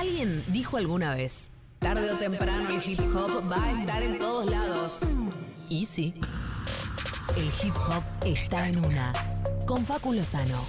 Alguien dijo alguna vez, tarde o temprano el hip hop va a estar en todos lados. Y sí, el hip hop está en una. Con Facu Lozano.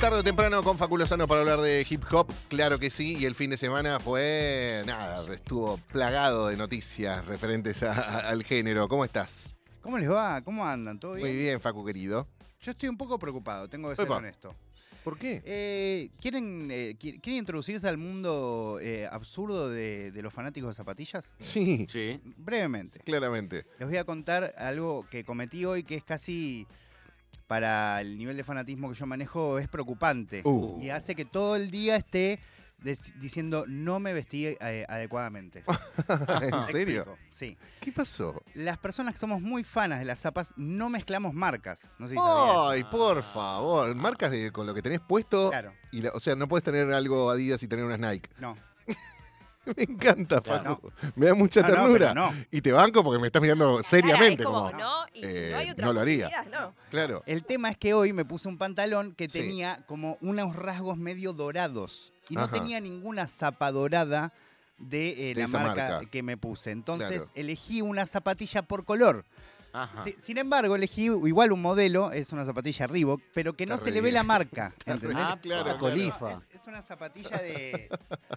Tarde o temprano con Faculo Sano para hablar de hip hop, claro que sí, y el fin de semana fue, nada, estuvo plagado de noticias referentes a- a- al género. ¿Cómo estás? ¿Cómo les va? ¿Cómo andan? ¿Todo bien? Muy bien, Facu querido. Yo estoy un poco preocupado, tengo que ser Epa. honesto. ¿Por qué? Eh, ¿quieren, eh, qui- ¿Quieren introducirse al mundo eh, absurdo de, de los fanáticos de zapatillas? Sí, Sí. Brevemente. claramente. Les voy a contar algo que cometí hoy que es casi, para el nivel de fanatismo que yo manejo, es preocupante. Uh. Y hace que todo el día esté diciendo no me vestí eh, adecuadamente. ¿En serio? explico, Sí. ¿Qué pasó? Las personas que somos muy fanas de las zapas no mezclamos marcas. No sé si sabías. Ay, por favor, marcas de, con lo que tenés puesto. Claro, Y la- o sea, no puedes tener algo Adidas y tener unas Nike. no. Me encanta. Facu. Me da mucha No, no, ternura. no. Y te banco porque me estás mirando seriamente. Cara, es como, como, no, y eh, no hay otra no lo haría. no. Claro. El tema es que hoy me puse un pantalón que Sí. tenía como unos rasgos medio dorados. Y no Ajá. tenía ninguna zapa dorada de, eh, De la marca, marca. que me puse. Entonces Claro. elegí una zapatilla por color. Ajá. Si- sin embargo, elegí igual un modelo, es una zapatilla Reebok, pero que no Está se re le ve bien. la marca. ¿entendés? bien, claro, colifa. Es, es una zapatilla de,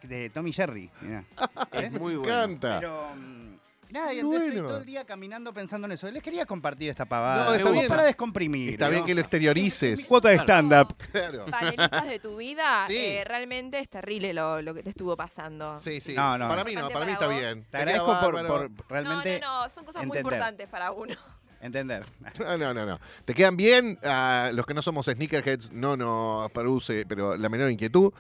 de Tommy Jerry. mirá. Es muy Me bueno. encanta. Pero mm, nada, y Muy entonces estoy bueno. todo el día caminando pensando en eso. Les quería compartir esta pavada. No, está bien. Para descomprimir. Está bien ¿no? que lo Mi exteriorices. cuota de stand-up. Claro. Panelistas de tu vida, Sí. eh, realmente es terrible lo, lo que te estuvo pasando. Sí, sí. No, no. Para mí no, Bastante para mí para está vos. bien. Te agradezco por, por realmente No, no, no, son cosas muy entender. importantes para uno. Entender. No, no, no, no. Te quedan bien. a los que no somos sneakerheads no nos produce, pero la menor inquietud.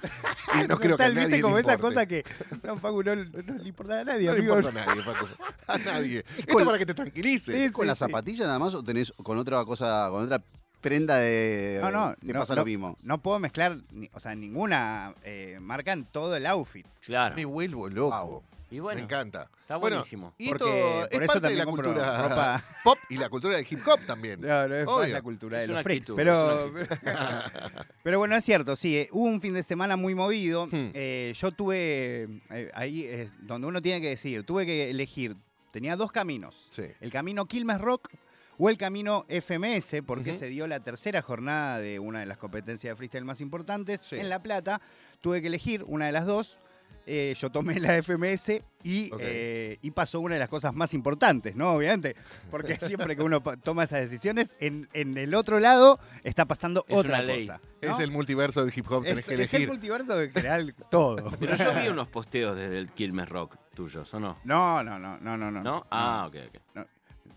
Y no creo que a Total, nadie ¿viste le como esa importe. cosa que no, Facu, no, no le importa a nadie, No le importa a nadie, Facu. A nadie. Esto con- para que te tranquilices. Sí, ¿Con sí, la sí. zapatilla nada más o tenés con otra cosa, con otra prenda de. No, no, Te no, pasa no, lo mismo. No puedo mezclar, ni- o sea, ninguna eh, marca en todo el outfit. Claro. Me vuelvo loco. Wow. Y bueno, Me encanta. está Bueno, buenísimo. y Porque esto por es eso parte de también la cultura ropa. pop y la cultura del hip hop también. No, no es más Obvio. la cultura Es de los una freaks. actitud, Pero, es pero bueno, es cierto, sí. eh, hubo un fin de semana muy movido. Hmm. Eh, yo tuve, eh, ahí es donde uno tiene que decir, tuve que elegir, tenía dos caminos. Sí. El camino Quilmes Rock o el camino FMS, porque se dio la tercera jornada de una de las competencias de freestyle más importantes Sí. en La Plata. Tuve que elegir una de las dos. Eh, yo tomé la FMS y, eh, y pasó una de las cosas más importantes, ¿no? Obviamente, porque siempre que uno toma esas decisiones, en, en el otro lado está pasando Es otra cosa. ¿no? Es el multiverso del hip hop, tenés Es- que es el elegir. multiverso de general todo. Pero yo vi unos posteos desde el Quilmes Rock tuyos, ¿o no? No, no, no, no, no. no. ¿No? Ah, ok, ok.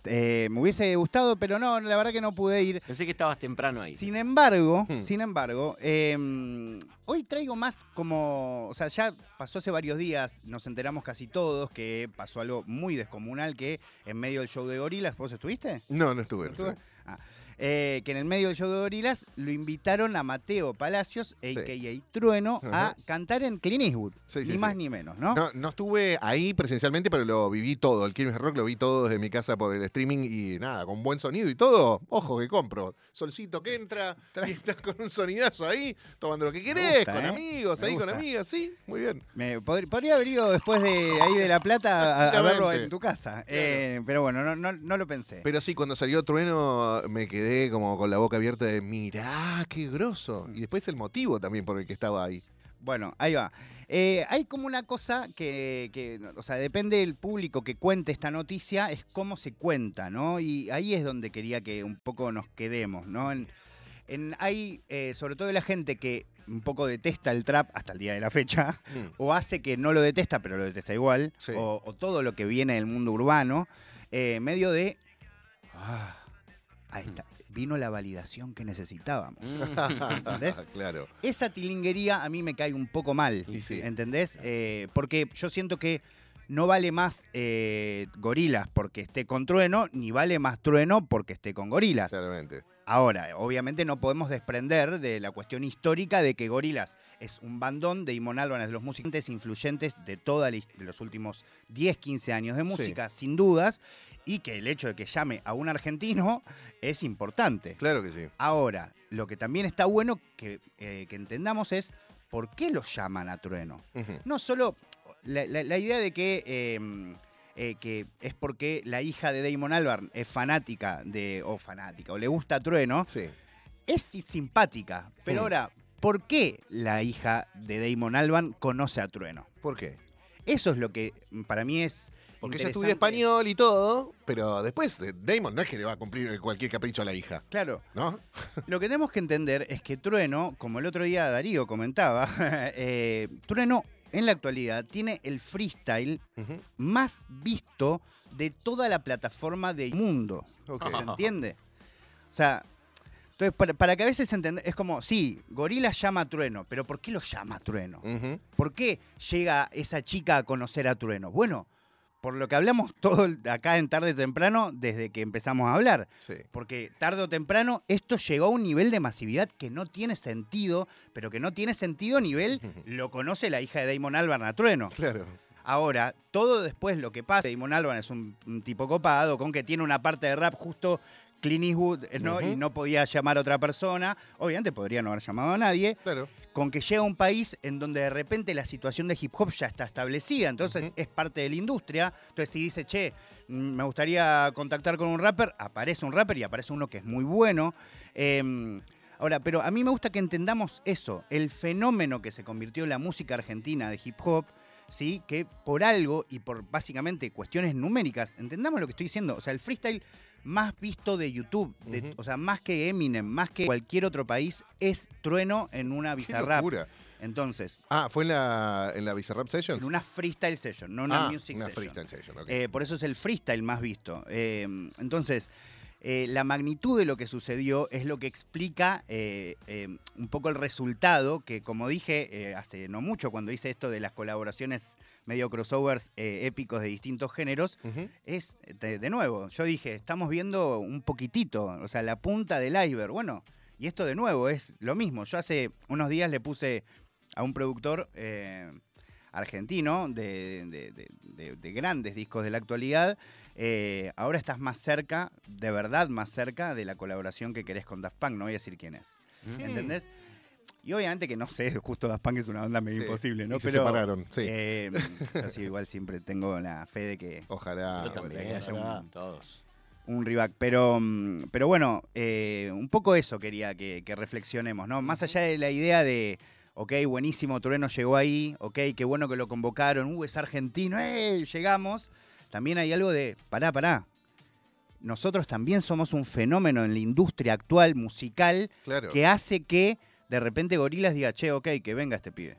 Eh, me hubiese gustado, pero no, la verdad que no pude ir. Pensé que estabas temprano ahí. Sin embargo, Hmm. sin embargo, eh, hoy traigo más como, o sea, ya pasó hace varios días, nos enteramos casi todos que pasó algo muy descomunal que en medio del show de gorilas, ¿vos estuviste? No, no estuve. ¿No estuve? Ah. Eh, que en el medio del show de gorilas lo invitaron a Mateo Palacios, a.k.a. Trueno, Ajá. a cantar en Clean Eastwood. Sí, sí, ni sí. más ni menos, ¿no? No, no estuve ahí presencialmente, pero lo viví todo. El Quilmes Rock lo vi todo desde mi casa por el streaming y nada, con buen sonido y todo. Ojo que compro. Solcito que entra estás con un sonidazo ahí, tomando lo que querés, gusta, con ¿eh? amigos, Me ahí con amigas, sí, muy bien. Me pod- podría haber ido después de ahí de La Plata a- a, verlo en tu casa. Eh, pero bueno, no, no, no lo pensé. Pero sí, cuando salió Trueno me quedé como con la boca abierta de mirá, qué grosso. Y después el motivo también por el que estaba ahí. Bueno, ahí va. Eh, hay como una cosa que, que, o sea, depende del público que cuente esta noticia, es cómo se cuenta, ¿no? Y ahí es donde quería que un poco nos quedemos, ¿no? En, en- hay, eh, sobre todo la gente que un poco detesta el trap hasta el día de la fecha, Mm. o hace que no lo detesta, pero lo detesta igual, Sí. o, o todo lo que viene del mundo urbano, eh, medio de... Ah, ahí está, vino la validación que necesitábamos. ¿Entendés? claro. Esa tilinguería a mí me cae un poco mal, sí. ¿entendés? Eh, porque yo siento que no vale más eh, gorilas porque esté con trueno, ni vale más trueno porque esté con gorilas. Claramente. Ahora, obviamente no podemos desprender de la cuestión histórica de que Gorilas es un bandón de Imon Álvarez, de los músicos influyentes de todos los últimos 10, 15 años de música, sin dudas, y que el hecho de que llame a un argentino es importante. Claro que sí. Ahora, lo que también está bueno que, eh, que entendamos es por qué lo llaman a Trueno. No solo la, la- la idea de que, eh, eh, que es porque la hija de Damon Albarn es fanática de, o fanática, o le gusta Trueno, Sí. es si- simpática. Pero ahora, ¿por qué la hija de Damon Albarn conoce a Trueno? ¿Por qué? Eso es lo que para mí es. Porque ella estudia español y todo, pero después eh, Damon no es que le va a cumplir cualquier capricho a la hija, Claro. ¿no? Lo que tenemos que entender es que Trueno, como el otro día Darío comentaba, eh, Trueno en la actualidad tiene el freestyle más visto de toda la plataforma del mundo. ¿Se entiende? O sea, entonces para, para que a veces entender, es como, sí, Gorila llama a Trueno, pero ¿por qué lo llama a Trueno? ¿Por qué llega esa chica a conocer a Trueno? Bueno, por lo que hablamos todo acá en tarde temprano desde que empezamos a hablar. Sí. Porque tarde o temprano esto llegó a un nivel de masividad que no tiene sentido, pero que no tiene sentido a nivel lo conoce la hija de Damon Albarn a Trueno. Claro. Ahora, todo después lo que pasa, Damon Albarn es un, un tipo copado, con que tiene una parte de rap justo Clint Eastwood, ¿no? Y no podía llamar a otra persona, obviamente podría no haber llamado a nadie, Claro. Con que llega a un país en donde de repente la situación de hip hop ya está establecida, entonces es parte de la industria. Entonces, si dice, che, mm, me gustaría contactar con un rapper, aparece un rapper y aparece uno que es muy bueno. Eh, ahora, pero a mí me gusta que entendamos eso, el fenómeno que se convirtió en la música argentina de hip hop. ¿Sí? Que por algo y por básicamente cuestiones numéricas, entendamos lo que estoy diciendo. O sea, el freestyle más visto de YouTube, de- o sea, más que Eminem, más que cualquier otro país, es Trueno en una Bizarrap. Entonces, Ah, ¿fue en la, en la Bizarrap Session? en una freestyle session, no una ah, music una session. freestyle session, ok. Eh, por eso es el freestyle más visto. Eh, entonces, eh, la magnitud de lo que sucedió es lo que explica eh, eh, un poco el resultado, que como dije hace no mucho, cuando hice esto de las colaboraciones medio crossovers eh, épicos de distintos géneros, es, de, de nuevo, yo dije, estamos viendo un poquitito, o sea, la punta del iceberg. Bueno, y esto de nuevo es lo mismo. Yo hace unos días le puse a un productor eh, argentino de, de- de- de- de grandes discos de la actualidad, eh, ahora estás más cerca, de verdad más cerca de la colaboración que querés con Daft Punk, no voy a decir quién es. Mm. ¿Entendés? Y obviamente que no sé, justo Daft Punk es una onda medio Sí, imposible, ¿no? y se Pero separaron, sí. eh, yo sí, igual siempre tengo la fe de que Ojalá. Yo también, que haya ojalá. un- todos. un reback. Pero, mm, pero bueno, eh, un poco eso quería que, que reflexionemos, ¿no? Más allá de la idea de, ok, buenísimo, Trueno llegó ahí, ok, qué bueno que lo convocaron, uh, es argentino, ¡eh! Llegamos. También hay algo de, pará, pará. Nosotros también somos un fenómeno en la industria actual musical Claro. que hace que de repente Gorilas diga, che, ok, que venga este pibe.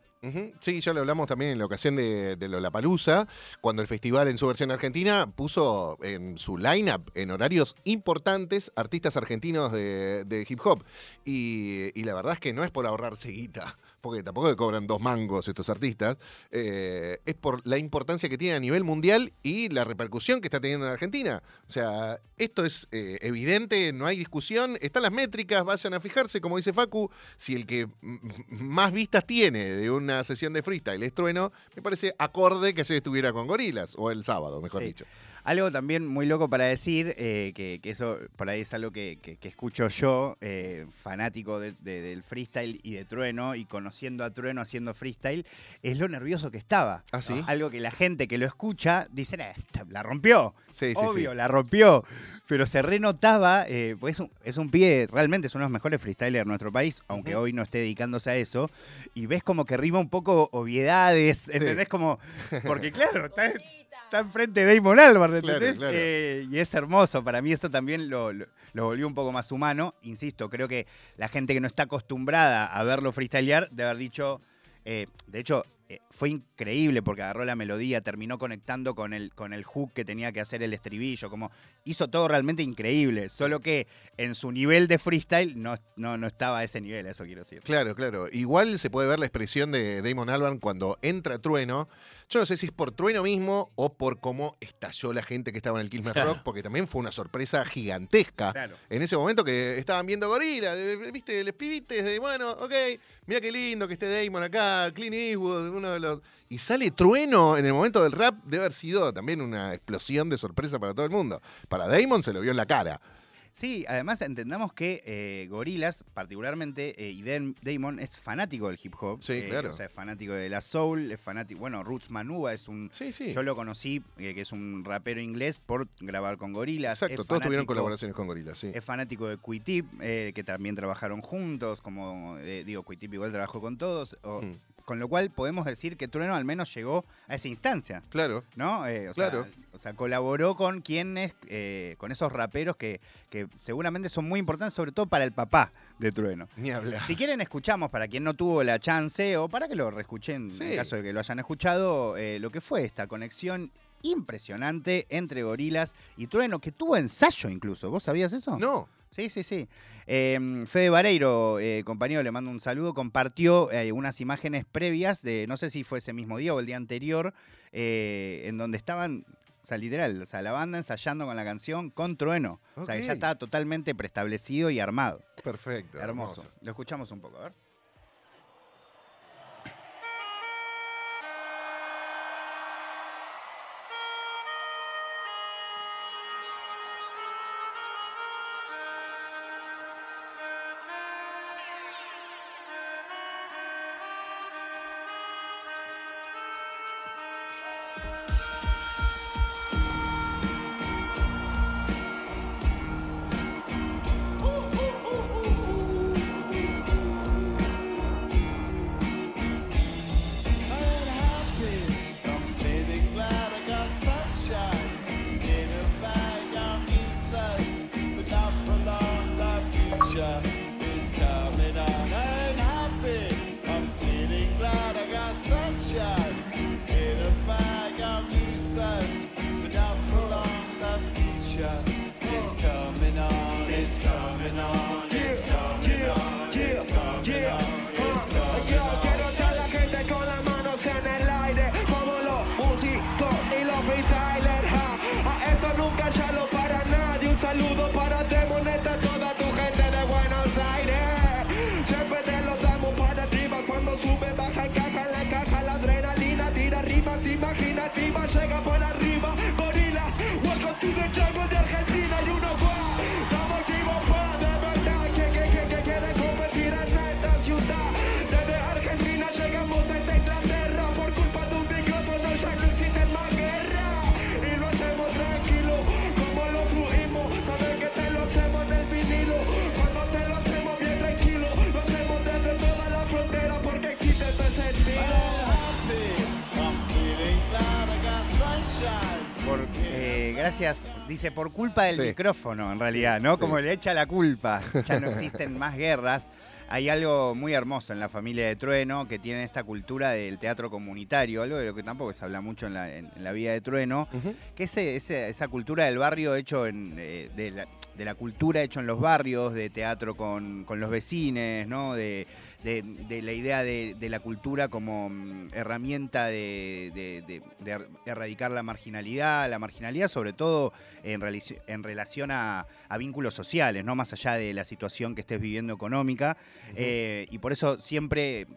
Sí, ya lo hablamos también en la ocasión de, de Lollapalooza, cuando el festival en su versión argentina puso en su lineup, en horarios importantes, artistas argentinos de, hip hop. Y, y la verdad es que no es por ahorrarse guita, porque tampoco le cobran dos mangos estos artistas, eh, es por la importancia que tiene a nivel mundial y la repercusión que está teniendo en Argentina. O sea, esto es eh, evidente, no hay discusión, están las métricas, vayan a fijarse, como dice Facu, si el que más vistas tiene de una sesión de freestyle es Trueno, me parece acorde que se estuviera con Gorilas, o el sábado, mejor Sí. dicho. Algo también muy loco para decir, eh, que, que eso por ahí es algo que, que- que escucho yo, eh, fanático de- de- del freestyle y de Trueno, y conociendo a Trueno haciendo freestyle, es lo nervioso que estaba. ¿Ah, sí? Algo que la gente que lo escucha dice, "Eh, esta- la rompió. Sí, sí, Obvio, sí. la rompió. Pero se renotaba, eh, pues es un, es un pibe, realmente es uno de los mejores freestylers de nuestro país, aunque hoy no esté dedicándose a eso. Y ves como que rima un poco obviedades, ¿entendés? Como, porque claro, está, está enfrente de Damon Albarn, Claro, ¿entendés? claro. Eh, y es hermoso. Para mí esto también lo, lo- lo volvió un poco más humano. Insisto, creo que la gente que no está acostumbrada a verlo freestylear, de haber dicho... eh, de hecho, eh, fue increíble porque agarró la melodía, terminó conectando con el, con el hook que tenía que hacer el estribillo, como hizo todo realmente increíble, solo que en su nivel de freestyle no, no, no estaba a ese nivel, eso quiero decir. Claro, claro. Igual se puede ver la expresión de Damon Albarn cuando entra Trueno. Yo no sé si es por Trueno mismo o por cómo estalló la gente que estaba en el Quilmes Claro. Rock, porque también fue una sorpresa gigantesca. Claro. En ese momento que estaban viendo Gorila, viste, los pibites de, bueno, ok, mira qué lindo que esté Damon acá, Clint Eastwood, uno de los... Y sale Trueno en el momento del rap, debe haber sido también una explosión de sorpresa para todo el mundo. Para Damon se lo vio en la cara. Sí, además entendamos que eh, Gorilas, particularmente, eh, y Dan- Damon es fanático del hip hop. Sí, eh, claro. O sea, es fanático de la soul, es fanático. Bueno, Roots Manuba es un. Sí, sí. Yo lo conocí, eh, que es un rapero inglés, por grabar con Gorilas. Exacto, Es todos tuvieron colaboraciones con Gorila, sí. Es fanático de Quitip, eh, que también trabajaron juntos, como eh, digo, Quitip igual trabajó con todos, o- Mm. Con lo cual podemos decir que Trueno al menos llegó a esa instancia. Claro. ¿no? Eh, o, Claro. sea, o sea, colaboró con quienes, eh, con esos raperos que, que seguramente son muy importantes, sobre todo para el papá de Trueno. Ni hablar. Si quieren, escuchamos para quien no tuvo la chance o para que lo reescuchen Sí. en caso de que lo hayan escuchado, eh, lo que fue esta conexión impresionante entre Gorilas y Trueno, que tuvo ensayo incluso. ¿Vos sabías eso? No. Sí, sí, sí. Eh, Fede Vareiro, eh, compañero, le mando un saludo, compartió eh, unas imágenes previas de, no sé si fue ese mismo día o el día anterior, eh, en donde estaban, o sea, literal, o sea, la banda ensayando con la canción con Trueno. O sea, que ya estaba totalmente preestablecido y armado. Perfecto. Hermoso. Lo escuchamos un poco, a ver. Imaginativas, llega por gracias. Dice, por culpa del Sí. micrófono, en realidad, ¿no? Como le echa la culpa. Ya no existen más guerras. Hay algo muy hermoso en la familia de Trueno que tiene esta cultura del teatro comunitario, algo de lo que tampoco se habla mucho en la, en- en la vida de Trueno, que es ese- esa cultura del barrio hecho en, eh, de, la, de la cultura hecho en los barrios, de teatro con, con los vecines, ¿no? De, de- de la idea de, de la cultura como mm, herramienta de, er- erradicar la marginalidad, la marginalidad sobre todo en, relación a, a vínculos sociales, no más allá de la situación que estés viviendo económica. Eh, y por eso siempre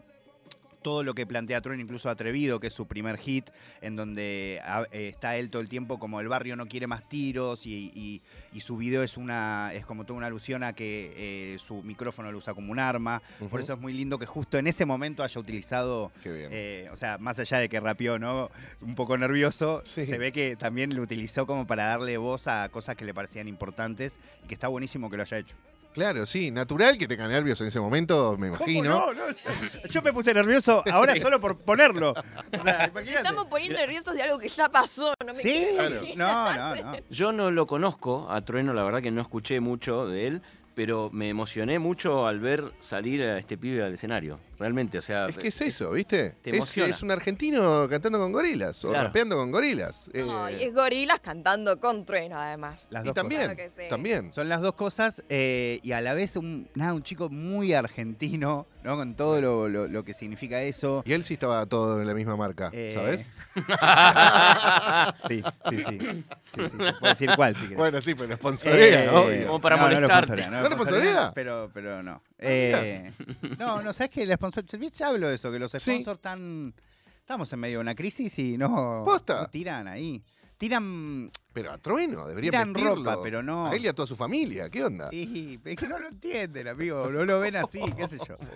todo lo que plantea Trueno, incluso Atrevido, que es su primer hit, en donde eh, está él todo el tiempo como el barrio no quiere más tiros y, y- y su video es una es como toda una alusión a que eh, su micrófono lo usa como un arma. Por eso es muy lindo que justo en ese momento haya utilizado, Qué bien. eh, o sea, más allá de que rapeó, ¿no? Un poco nervioso, Sí. se ve que también lo utilizó como para darle voz a cosas que le parecían importantes y que está buenísimo que lo haya hecho. Claro, sí, natural que tenga nervios en ese momento, me imagino. no? no yo, yo me puse nervioso ahora solo por ponerlo. O sea, imagínate. Estamos poniendo nerviosos de algo que ya pasó. No me Sí, quiero no, no, no. Yo no lo conozco a Trueno, la verdad que no escuché mucho de él, pero me emocioné mucho al ver salir a este pibe al escenario. Realmente, o sea... Es que es eso, ¿viste? Te Es, un argentino cantando con gorilas o Claro. rapeando con gorilas. Eh, No, y es gorilas cantando con trueno, además. Las y dos también, Claro que sí. también. Son las dos cosas eh, y a la vez un, nada, un chico muy argentino, ¿no? Con todo lo, lo- lo que significa eso. Y él sí estaba todo en la misma marca, Eh, ¿sabes? Sí, sí, sí. sí, sí. Te puedo decir cuál, si querés. Bueno, sí, pero sponsorea, Eh, obvio. Como para no, no molestarte. ¿No sponsorea? Pero, pero no. Eh, no, no, ¿sabes qué? El sponsor, ya hablo de eso, que los Sí. sponsors están... Estamos en medio de una crisis y no, Posta. no tiran ahí. Tiran... Pero a trueno, debería Tiran vestirlo. ropa, pero no. A él y a toda su familia, ¿qué onda? Y, es que no lo entienden, amigo. No lo ven así, qué sé yo.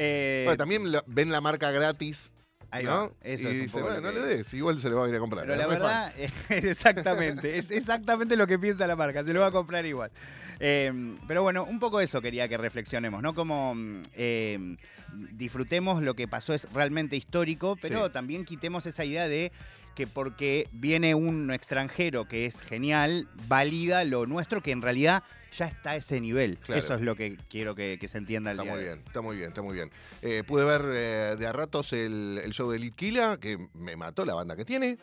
Eh, Bueno, también lo- ven la marca gratis, ahí ¿no? va. Eso y es un dice, lo bueno, no que- le des, igual se le va a ir a comprar. Pero la verdad, es exactamente, es exactamente lo que piensa la marca, se lo va a comprar igual. Eh, pero bueno, un poco eso quería que reflexionemos, ¿no? Como mm, eh, disfrutemos lo que pasó es realmente histórico, pero Sí. también quitemos esa idea de que porque viene un extranjero que es genial, valida lo nuestro, que en realidad ya está a ese nivel. Claro. Eso es lo que quiero que, que se entienda el Está día muy de bien, está muy bien, está muy bien. Eh, pude ver eh, de a ratos el, el show de Litquila, que me mató la banda que tiene.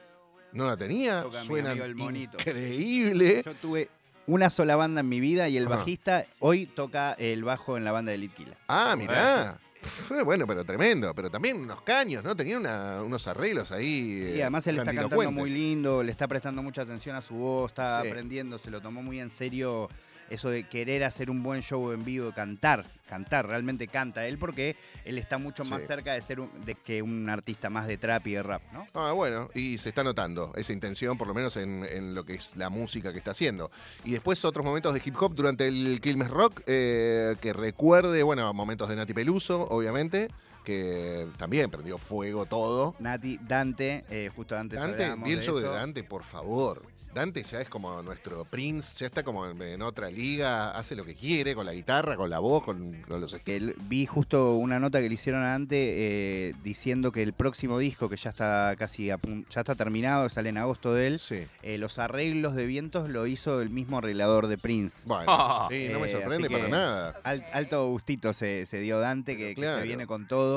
No la tenía, Toca suena amigo el monito. increíble. Yo tuve una sola banda en mi vida y el Ajá. bajista hoy toca el bajo en la banda de Litquila. Ah, mirá. Fue bueno, pero tremendo. Pero también unos caños, ¿no? Tenía una- unos arreglos ahí. Y eh, además él está cantando muy lindo, le está prestando mucha atención a su voz, está aprendiendo, se lo tomó muy en serio eso de querer hacer un buen show en vivo, cantar, cantar, realmente canta él porque él está mucho más Sí. cerca de ser un- de que un artista más de trap y de rap, ¿no? Ah, bueno, y se está notando esa intención, por lo menos en, en lo que es la música que está haciendo. Y después otros momentos de hip hop durante el Quilmes Rock, eh, que recuerde, bueno, momentos de Nati Peluso, obviamente, que también prendió fuego todo. Nati, Dante, eh, justo antes Dante, el de show de. Dante, por favor. Dante ya es como nuestro Prince, ya está como en, en otra liga, hace lo que quiere, con la guitarra, con la voz, con, con los Que él- vi justo una nota que le hicieron a Dante eh, diciendo que el próximo disco, que ya está casi a ya está terminado, sale en agosto de él, Sí. eh, los arreglos de vientos lo hizo el mismo arreglador de Prince. Bueno, Ah. no me sorprende para nada. Al- alto gustito se, se dio Dante, que, que se viene con todo.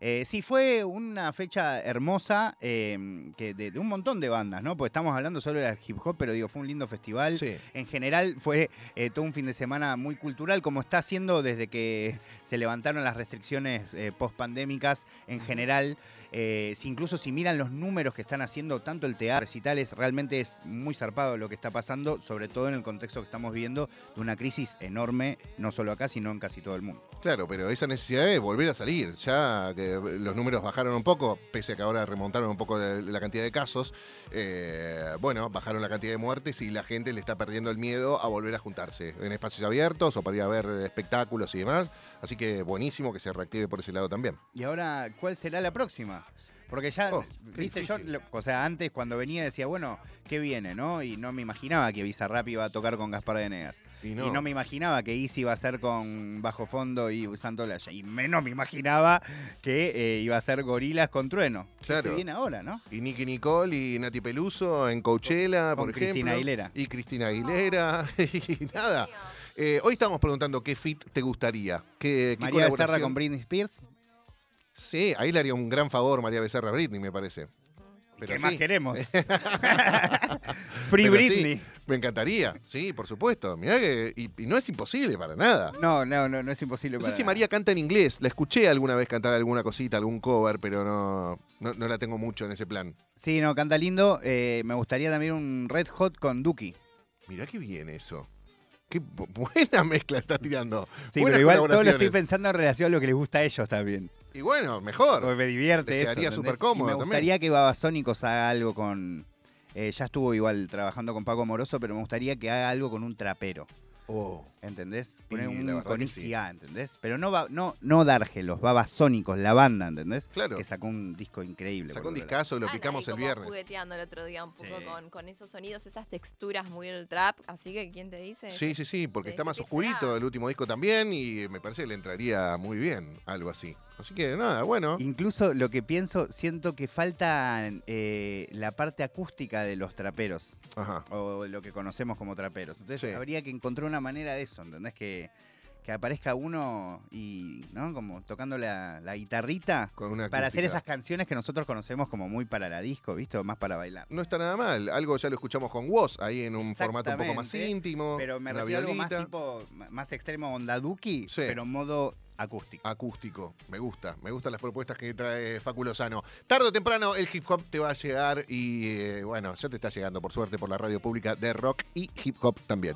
Eh, sí, fue una fecha hermosa eh, que de, de un montón de bandas, ¿no? Porque estamos hablando solo de hip hop, pero digo, fue un lindo festival. Sí. En general fue eh, todo un fin de semana muy cultural, como está haciendo desde que se levantaron las restricciones eh, post-pandémicas en general. Eh, si incluso si miran los números que están haciendo tanto el teatro, recitales, realmente es muy zarpado lo que está pasando, sobre todo en el contexto que estamos viviendo de una crisis enorme, no solo acá, sino en casi todo el mundo. Claro, pero esa necesidad de volver a salir, ya que los números bajaron un poco, pese a que ahora remontaron un poco la, la cantidad de casos, eh, bueno, bajaron la cantidad de muertes y la gente le está perdiendo el miedo a volver a juntarse en espacios abiertos o para ir a ver espectáculos y demás. Así que buenísimo que se reactive por ese lado también. Y ahora, ¿cuál será la próxima? Porque ya, Oh, viste, yo, o sea, antes cuando venía decía, bueno, ¿qué viene, no? Y no me imaginaba que Bizarrap iba a tocar con Gaspar de Negas. Y Y no, me imaginaba que Easy iba a ser con Bajo Fondo y Santolaya. Y menos me imaginaba que eh, iba a ser Gorilas con Trueno. Que Claro. se viene ahora, ¿no? y Nicky Nicole y Nati Peluso en Coachella, Con por ejemplo. Cristina Aguilera. Y Cristina Aguilera. y nada. Eh, hoy estamos preguntando qué fit te gustaría. ¿Qué, qué María Becerra con Britney Spears. Sí, ahí le haría un gran favor María Becerra a Britney, me parece. Pero ¿Qué sí, más queremos? Free Pero sí, Britney. me encantaría, sí, por supuesto. Mirá que, y, y no es imposible para nada. No, no, no, no es imposible No para sé si. María canta en inglés. La escuché alguna vez cantar alguna cosita, algún cover, pero no, no, no la tengo mucho en ese plan. Sí, no, canta lindo. Eh, me gustaría también un Red Hot con Duki. Mirá qué bien eso. Qué bu- buena mezcla está tirando. Sí, Buenas pero igual todo lo estoy pensando en relación a lo que les gusta a ellos también. Y bueno, mejor. Porque me divierte Les eso. quedaría súper cómodo Y Me también. gustaría que Babasónicos haga algo con. eh, ya estuvo igual trabajando con Paco Moroso, pero me gustaría que haga algo con un trapero. Oh, ¿Entendés? Y Poner un con sí. ICA, ¿entendés? Pero no, va, no, no Dargelos, Babasónicos, la banda, ¿entendés? Claro. Que sacó un disco increíble. Sacó un discazo, lo Están picamos ahí el como viernes. jugueteando el otro día un poco Sí. con, con esos sonidos, esas texturas muy del trap. Así que, ¿quién te dice? Sí, sí, sí, porque está más oscurito será. el último disco también y me parece que le entraría muy bien algo así. Así que nada, bueno. Incluso lo que pienso, siento que falta eh, la parte acústica de los traperos, Ajá. o lo que conocemos como traperos. Entonces Sí. habría que encontrar una manera de eso, ¿entendés? Que, que aparezca uno y, ¿no? Como tocando la, la guitarrita Con una para hacer esas canciones que nosotros conocemos como muy para la disco, ¿viste? O más para bailar. No está nada mal. Algo ya lo escuchamos con Woz, ahí en un formato un poco más íntimo. Pero me refiero a algo más tipo, más extremo onda Duki, Sí. pero modo acústico. acústico. Me gusta, me gustan las propuestas que trae Facu Lozano. Tarde o temprano el hip hop te va a llegar y eh, bueno, ya te está llegando por suerte por la radio pública de rock y hip hop también.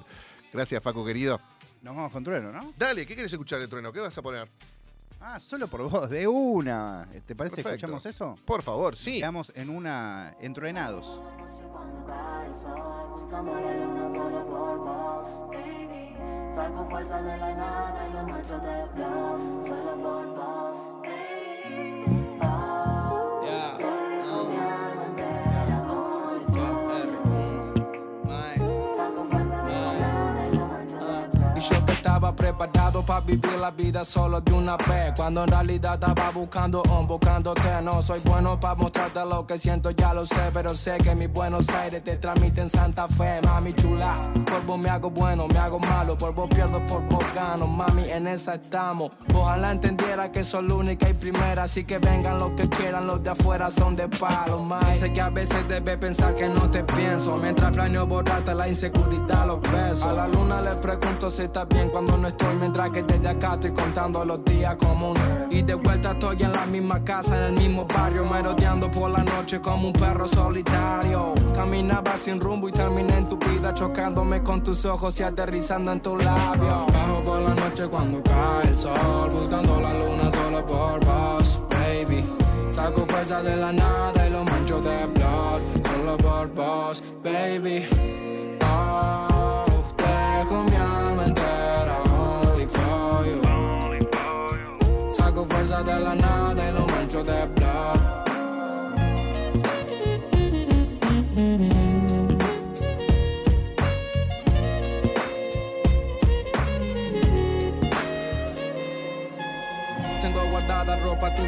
Gracias Facu querido. Nos vamos con trueno, ¿no? Dale, ¿qué quieres escuchar de trueno? ¿Qué vas a poner? Ah, solo por vos, de una. ¿Te parece que Perfecto. escuchamos eso? Por favor, sí. Quedamos en una entruenados. Saco fuerza de la nada y lo macho de flow, está preparado para vivir la vida solo de una vez. Cuando en realidad estaba buscando un buscándote. No soy bueno para mostrarte lo que siento, ya lo sé Pero sé que mi Buenos Aires te transmite en Santa Fe. Mami chula, por vos me hago bueno, me hago malo. Por vos pierdo, por vos gano, mami en esa estamos. Ojalá entendiera que soy la única y primera. Así que vengan los que quieran, los de afuera son de palo, mami Sé que a veces debes pensar que no te pienso. Mientras planeo borrarte la inseguridad, los besos. A la luna le pregunto si está bien cuando no estoy Mientras que desde acá estoy contando los días comunes Y de vuelta estoy en la misma casa, en el mismo barrio Merodeando por la noche como un perro solitario. Caminaba sin rumbo y terminé en tu vida Chocándome con tus ojos y aterrizando en tu labio Bajo por la noche cuando cae el sol Buscando la luna solo por vos, baby. Saco fuerza de la nada y lo mancho de blood Solo por vos, baby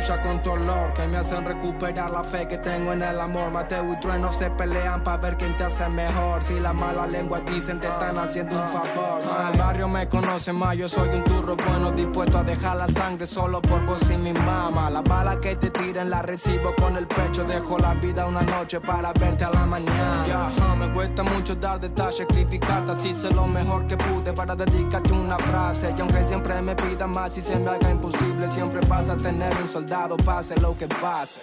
tuya con tu olor Que me hacen recuperar la fe que tengo en el amor. Mateo y Trueno se pelean para ver quién te hace mejor. Si la mala lengua dicen te están haciendo un favor. Ma, El barrio me conoce más, yo soy un turro bueno Dispuesto a dejar la sangre solo por vos y mi mamá. La bala que te tiren la recibo con el pecho Dejo la vida una noche para verte a la mañana. Me cuesta mucho dar detalles, sacrificarte Así hice lo mejor que pude. Para dedicarte una frase Y aunque siempre me pidan más y se me haga imposible Siempre vas a tener un soldado, pase lo que pase.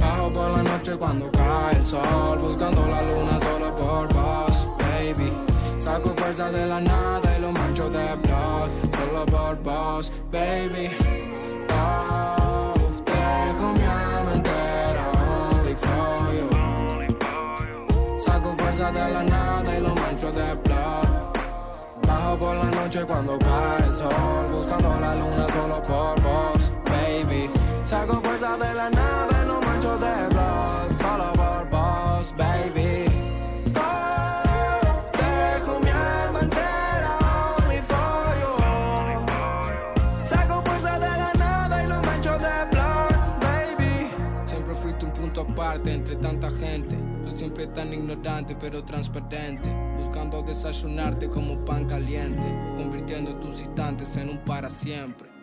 Bajo por la noche cuando cae el sol Buscando la luna solo por vos, baby. Saco fuerza de la nada y lo mancho de blood Solo por vos, baby. Oh, dejo mi alma entera only for Saco fuerza de la nada y lo mancho de blood Por la noche cuando cae sol Buscando la luna solo por vos, baby. Saco fuerza de la nada y lo mancho de blood Solo por vos, baby. Mi alma entera only for you Saco fuerza de la nada y lo mancho de blood, baby. Siempre fuiste un punto aparte entre tanta gente siempre tan ignorante pero transparente Buscando desayunarte como pan caliente Convirtiendo tus instantes en un para siempre